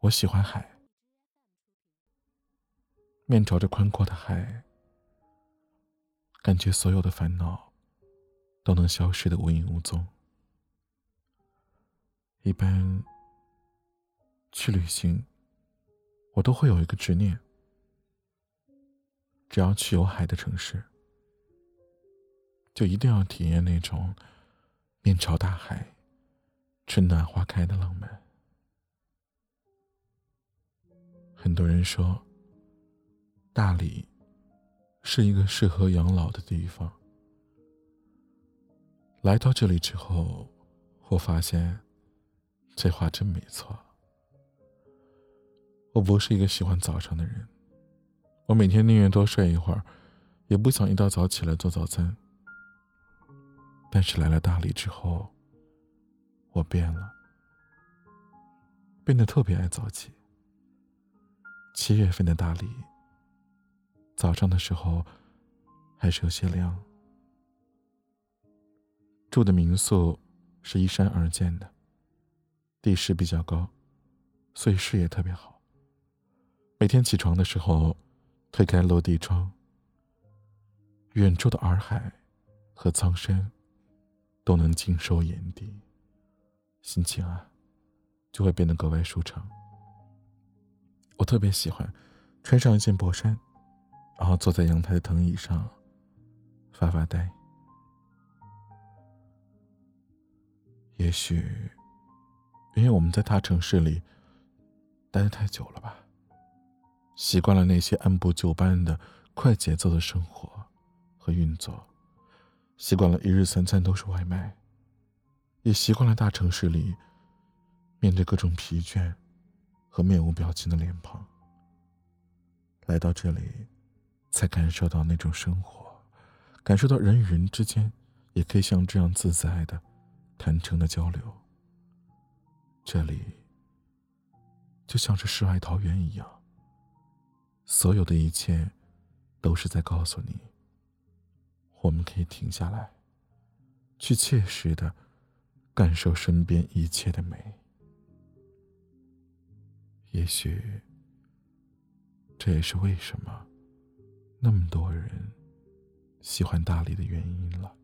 我喜欢海，面朝着宽阔的海，感觉所有的烦恼都能消失的无影无踪。一般去旅行，我都会有一个执念：只要去有海的城市，就一定要体验那种面朝大海。春暖花开的浪漫。很多人说，大理是一个适合养老的地方。来到这里之后，我发现这话真没错。我不是一个喜欢早上的人，我每天宁愿多睡一会儿，也不想一大早起来做早餐。但是来了大理之后，我变了，变得特别爱早起。七月份的大理，早上的时候还是有些凉。住的民宿是依山而建的，地势比较高，所以视野特别好。每天起床的时候，推开落地窗，远处的洱海和苍山都能尽收眼底。心情啊，就会变得格外舒畅。我特别喜欢穿上一件薄衫，然后坐在阳台的藤椅上发发呆。也许，因为我们在大城市里待的太久了吧，习惯了那些按部就班的快节奏的生活和运作，习惯了一日三餐都是外卖。也习惯了大城市里面对各种疲倦和面无表情的脸庞。来到这里，才感受到那种生活，感受到人与人之间也可以像这样自在的、坦诚的交流。这里就像是世外桃源一样，所有的一切都是在告诉你，我们可以停下来，去切实的。感受身边一切的美，也许这也是为什么那么多人喜欢大理的原因了。